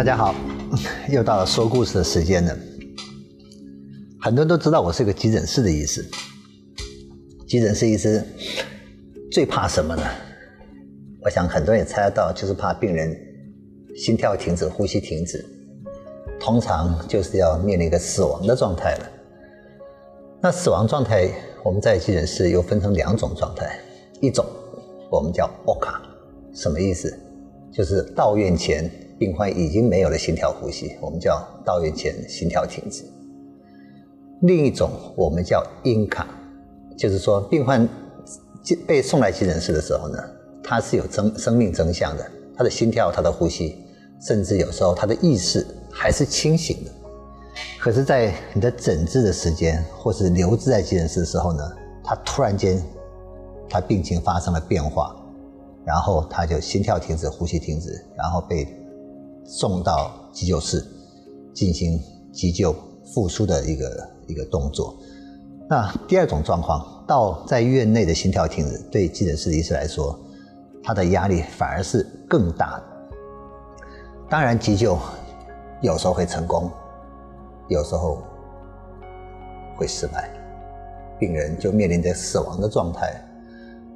大家好，又到了说故事的时间了。很多人都知道我是个急诊室的医师，急诊室医师最怕什么呢？我想很多人也猜得到，就是怕病人心跳停止、呼吸停止，通常就是要面临一个死亡的状态了。那死亡状态，我们在急诊室又分成两种状态，一种我们叫 OCA，什么意思？就是到院前病患已经没有了心跳呼吸，我们叫到院前心跳停止。另一种我们叫 INCA，就是说病患被送来急诊室的时候呢，他是有生生命征象的，他的心跳、他的呼吸，甚至有时候他的意识还是清醒的。可是，在你的诊治的时间，或是留置在急诊室的时候呢，他突然间，他病情发生了变化，然后他就心跳停止、呼吸停止，然后被送到急救室进行急救复苏的一个一个动作。那第二种状况，到在院内的心跳停止，对急诊室的医师来说，他的压力反而是更大的。当然，急救有时候会成功。有时候会失败，病人就面临着死亡的状态。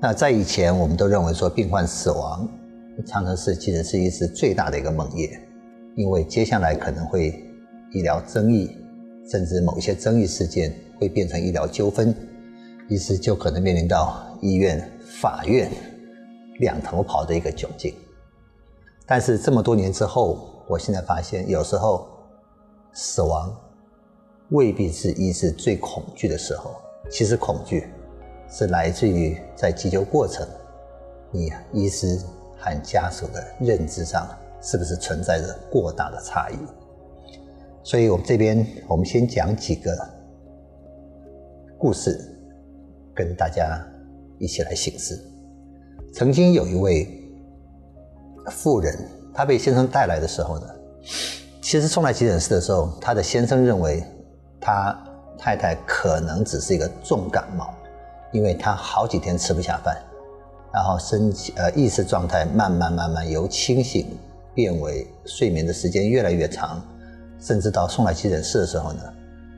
那在以前，我们都认为说，病患死亡常常是急诊是医师最大的一个梦魇，因为接下来可能会医疗争议，甚至某些争议事件会变成医疗纠纷，医师就可能面临到医院、法院两头跑的一个窘境。但是这么多年之后，我现在发现，有时候死亡。未必是医师最恐惧的时候，其实恐惧是来自于在急救过程，你医师和家属的认知上是不是存在着过大的差异？所以我们这边我们先讲几个故事，跟大家一起来醒思。曾经有一位妇人，她被先生带来的时候呢，其实送来急诊室的时候，她的先生认为。她太太可能只是一个重感冒，因为她好几天吃不下饭，然后身呃意识状态慢慢慢慢由清醒变为睡眠的时间越来越长，甚至到送来急诊室的时候呢，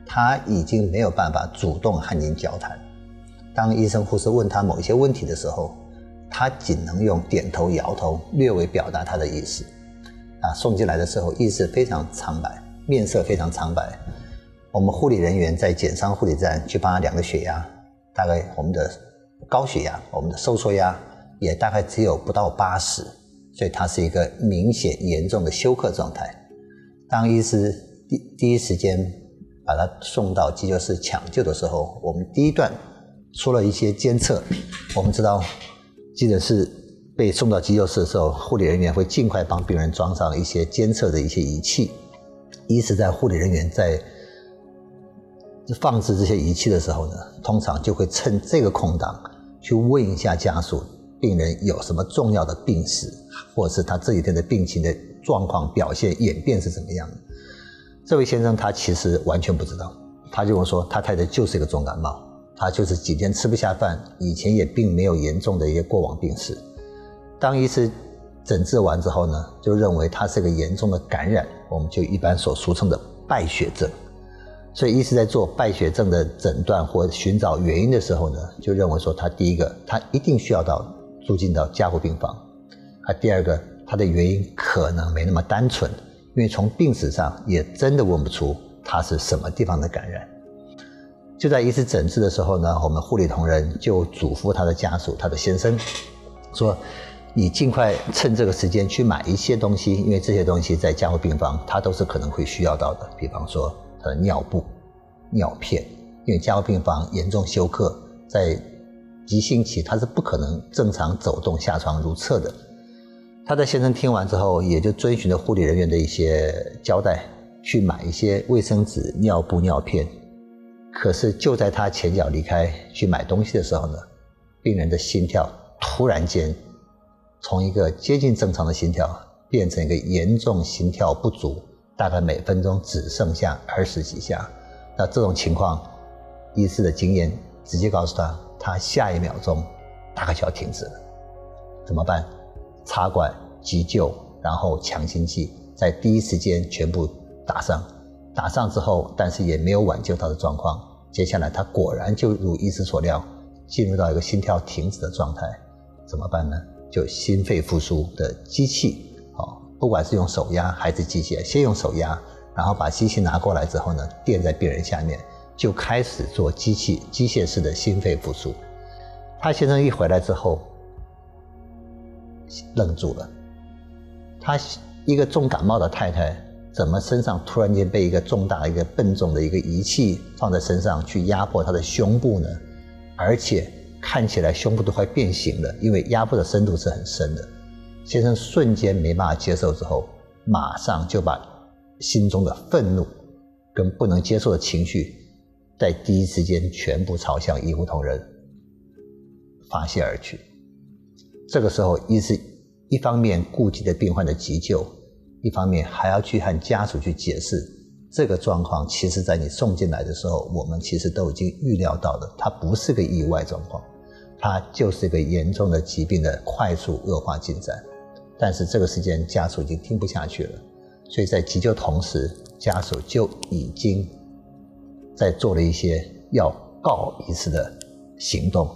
他已经没有办法主动和您交谈。当医生护士问他某一些问题的时候，他仅能用点头摇头略微表达他的意思。啊，送进来的时候意识非常苍白，面色非常苍白。我们护理人员在减伤护理站去帮他量个血压，大概我们的高血压、我们的收缩压也大概只有不到八十，所以他是一个明显严重的休克状态。当医师第第一时间把他送到急救室抢救的时候，我们第一段出了一些监测。我们知道急诊室被送到急救室的时候，护理人员会尽快帮病人装上一些监测的一些仪器。一是在护理人员在放置这些仪器的时候呢，通常就会趁这个空档去问一下家属，病人有什么重要的病史，或者是他这几天的病情的状况表现演变是怎么样的。这位先生他其实完全不知道，他就跟我说他太太就是一个重感冒，他就是几天吃不下饭，以前也并没有严重的一些过往病史。当医师诊治完之后呢，就认为他是个严重的感染，我们就一般所俗称的败血症。所以，医师在做败血症的诊断或寻找原因的时候呢，就认为说，他第一个，他一定需要到住进到加护病房；啊，第二个，他的原因可能没那么单纯，因为从病史上也真的问不出他是什么地方的感染。就在一次诊治的时候呢，我们护理同仁就嘱咐他的家属，他的先生说：“你尽快趁这个时间去买一些东西，因为这些东西在加护病房他都是可能会需要到的，比方说。”他的尿布、尿片，因为加护病房严重休克，在急性期他是不可能正常走动、下床如厕的。他的先生听完之后，也就遵循了护理人员的一些交代，去买一些卫生纸、尿布、尿片。可是就在他前脚离开去买东西的时候呢，病人的心跳突然间从一个接近正常的心跳，变成一个严重心跳不足。大概每分钟只剩下二十几下，那这种情况，医师的经验直接告诉他，他下一秒钟大概就要停止了，怎么办？插管、急救，然后强心剂，在第一时间全部打上。打上之后，但是也没有挽救他的状况。接下来他果然就如医师所料，进入到一个心跳停止的状态。怎么办呢？就心肺复苏的机器，哦，不管是用手压还是机械，先用手压，然后把机器拿过来之后呢，垫在病人下面，就开始做机器机械式的心肺复苏。他先生一回来之后，愣住了。他一个重感冒的太太，怎么身上突然间被一个重大的一个笨重的一个仪器放在身上去压迫她的胸部呢？而且看起来胸部都快变形了，因为压迫的深度是很深的。先生瞬间没办法接受之后，马上就把心中的愤怒跟不能接受的情绪，在第一时间全部朝向医护同仁发泄而去。这个时候，医师。一方面顾及的病患的急救，一方面还要去和家属去解释这个状况。其实，在你送进来的时候，我们其实都已经预料到了，它不是个意外状况，它就是一个严重的疾病的快速恶化进展。但是这个时间家属已经听不下去了，所以在急救同时，家属就已经在做了一些要告一次的行动，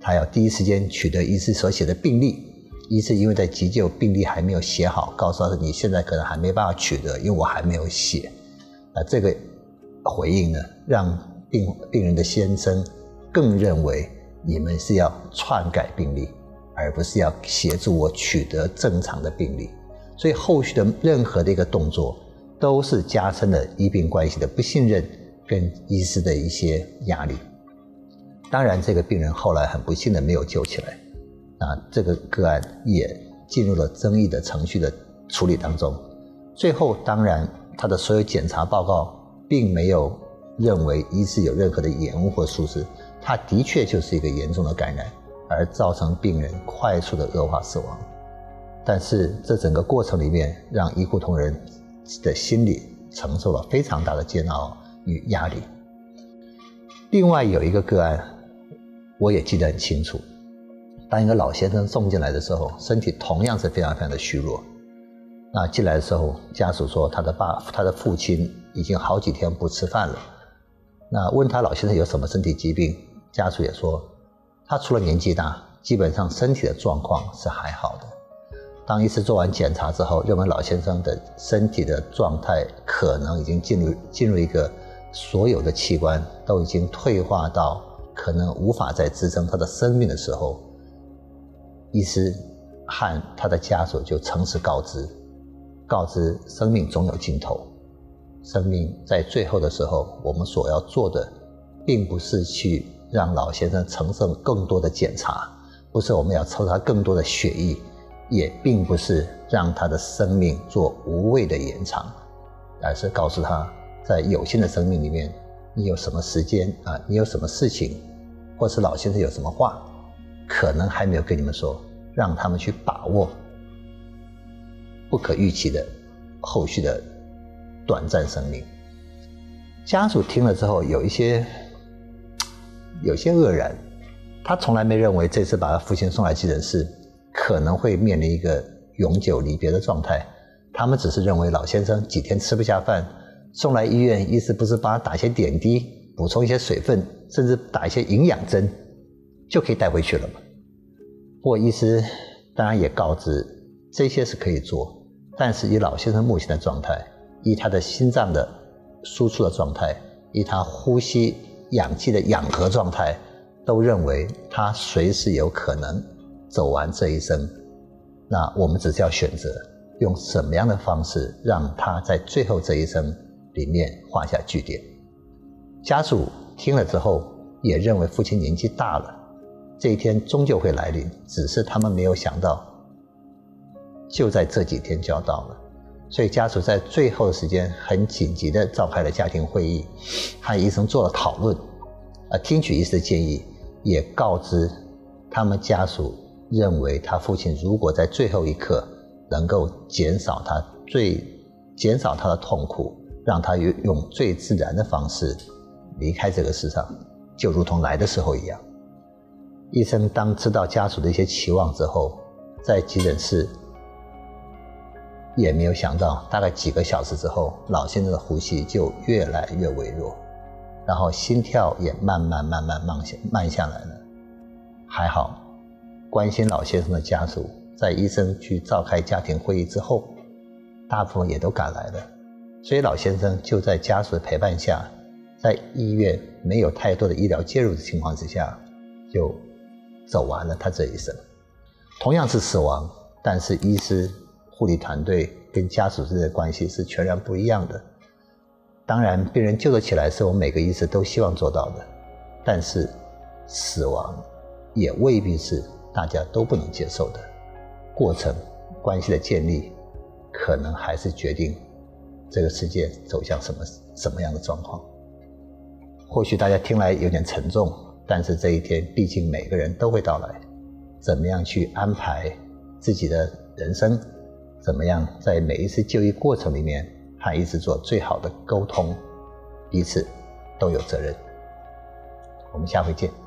他要第一时间取得医师所写的病历。一是因为在急救病历还没有写好，告诉他说你现在可能还没办法取得，因为我还没有写。那这个回应呢，让病病人的先生更认为你们是要篡改病历，而不是要协助我取得正常的病历。所以后续的任何的一个动作，都是加深了医病关系的不信任跟医师的一些压力。当然，这个病人后来很不幸的没有救起来。啊，这个个案也进入了争议的程序的处理当中。最后，当然他的所有检查报告并没有认为医师有任何的延误或疏失，他的确就是一个严重的感染，而造成病人快速的恶化死亡。但是这整个过程里面，让医护同仁的心理承受了非常大的煎熬与压力。另外有一个个案，我也记得很清楚。当一个老先生送进来的时候，身体同样是非常非常的虚弱。那进来的时候，家属说他的爸、他的父亲已经好几天不吃饭了。那问他老先生有什么身体疾病，家属也说，他除了年纪大，基本上身体的状况是还好的。当医师做完检查之后，认为老先生的身体的状态可能已经进入进入一个所有的器官都已经退化到可能无法再支撑他的生命的时候。医师和他的家属就诚实告知，告知生命总有尽头，生命在最后的时候，我们所要做的，并不是去让老先生承受更多的检查，不是我们要抽他更多的血液，也并不是让他的生命做无谓的延长，而是告诉他，在有限的生命里面，你有什么时间啊，你有什么事情，或是老先生有什么话，可能还没有跟你们说。让他们去把握不可预期的后续的短暂生命。家属听了之后，有一些有些愕然，他从来没认为这次把他父亲送来急诊室可能会面临一个永久离别的状态。他们只是认为老先生几天吃不下饭，送来医院，意思不是帮他打一些点滴，补充一些水分，甚至打一些营养针，就可以带回去了吗？不过医师当然也告知这些是可以做，但是以老先生目前的状态，以他的心脏的输出的状态，以他呼吸氧气的氧合状态，都认为他随时有可能走完这一生。那我们只是要选择用什么样的方式，让他在最后这一生里面画下句点。家属听了之后，也认为父亲年纪大了。这一天终究会来临，只是他们没有想到，就在这几天就要到了。所以家属在最后的时间很紧急的召开了家庭会议，和医生做了讨论，啊，听取医师的建议，也告知他们家属认为他父亲如果在最后一刻能够减少他最减少他的痛苦，让他用用最自然的方式离开这个世上，就如同来的时候一样。医生当知道家属的一些期望之后，在急诊室也没有想到，大概几个小时之后，老先生的呼吸就越来越微弱，然后心跳也慢慢慢慢慢下慢下来了。还好，关心老先生的家属在医生去召开家庭会议之后，大部分也都赶来了，所以老先生就在家属的陪伴下，在医院没有太多的医疗介入的情况之下，就走完了他这一生。同样是死亡，但是医师、护理团队跟家属之间的关系是全然不一样的。当然，病人救得起来是我们每个医师都希望做到的，但是死亡也未必是大家都不能接受的。过程关系的建立，可能还是决定这个世界走向什么什么样的状况。或许大家听来有点沉重，但是这一天毕竟每个人都会到来。怎么样去安排自己的人生？怎么样在每一次就医过程里面，和一直做最好的沟通，彼此都有责任。我们下回见。